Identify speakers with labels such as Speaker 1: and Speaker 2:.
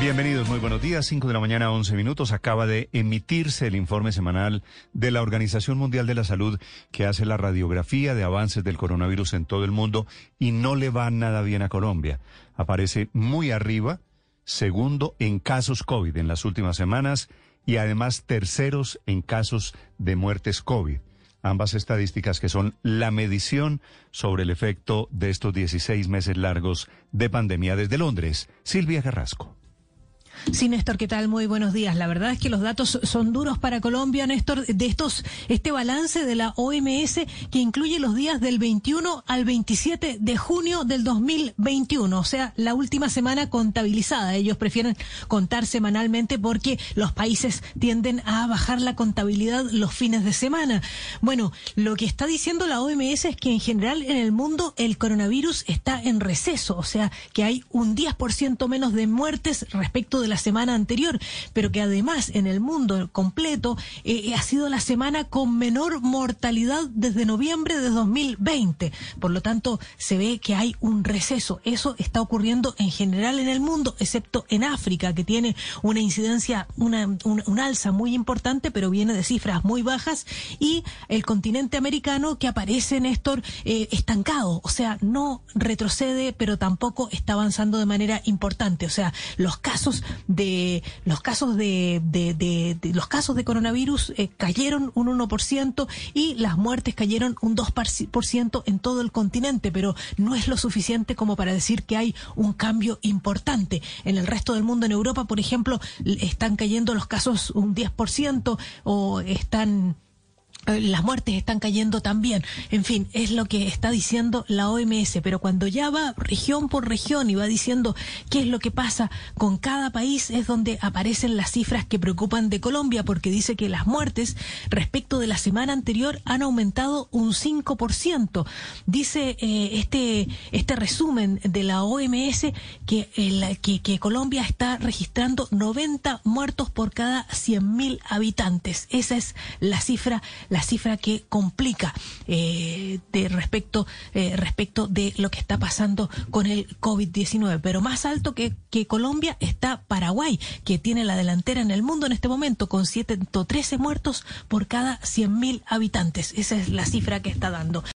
Speaker 1: Bienvenidos, muy buenos días. 5 de la mañana, 11 minutos. Acaba de emitirse el informe semanal de la Organización Mundial de la Salud que hace la radiografía de avances del coronavirus en todo el mundo y no le va nada bien a Colombia. Aparece muy arriba, segundo en casos COVID en las últimas semanas y además terceros en casos de muertes COVID. Ambas estadísticas que son la medición sobre el efecto de estos 16 meses largos de pandemia desde Londres. Silvia Carrasco.
Speaker 2: Sí, Néstor, ¿qué tal? Muy buenos días. La verdad es que los datos son duros para Colombia, Néstor, de estos, este balance de la OMS que incluye los días del 21 al 27 de junio del 2021, o sea, la última semana contabilizada. Ellos prefieren contar semanalmente porque los países tienden a bajar la contabilidad los fines de semana. Bueno, lo que está diciendo la OMS es que en general en el mundo el coronavirus está en receso, o sea, que hay un 10% menos de muertes respecto de la semana anterior, pero que además en el mundo completo eh, ha sido la semana con menor mortalidad desde noviembre de 2020. Por lo tanto, se ve que hay un receso. Eso está ocurriendo en general en el mundo, excepto en África, que tiene una incidencia, una, un, alza muy importante, pero viene de cifras muy bajas, y el continente americano que aparece, Néstor, eh, estancado, o sea, no retrocede, pero tampoco está avanzando de manera importante. O sea, los casos de los casos de, de, los casos de coronavirus eh, cayeron un 1% y las muertes cayeron un 2% en todo el continente, pero no es lo suficiente como para decir que hay un cambio importante. En el resto del mundo, en Europa, por ejemplo, están cayendo los casos un 10% o están las muertes están cayendo también. En fin, es lo que está diciendo la OMS, pero cuando ya va región por región y va diciendo qué es lo que pasa con cada país, es donde aparecen las cifras que preocupan de Colombia, porque dice que las muertes respecto de la semana anterior han aumentado un 5%. Dice eh, este, este resumen de la OMS que, eh, que, que Colombia está registrando 90 muertos por cada 100.000 habitantes. Esa es la cifra la cifra que complica eh, de respecto, eh, respecto de lo que está pasando con el COVID-19. Pero más alto que, que Colombia está Paraguay, que tiene la delantera en el mundo en este momento con 113 muertos por cada 100.000 habitantes. Esa es la cifra que está dando.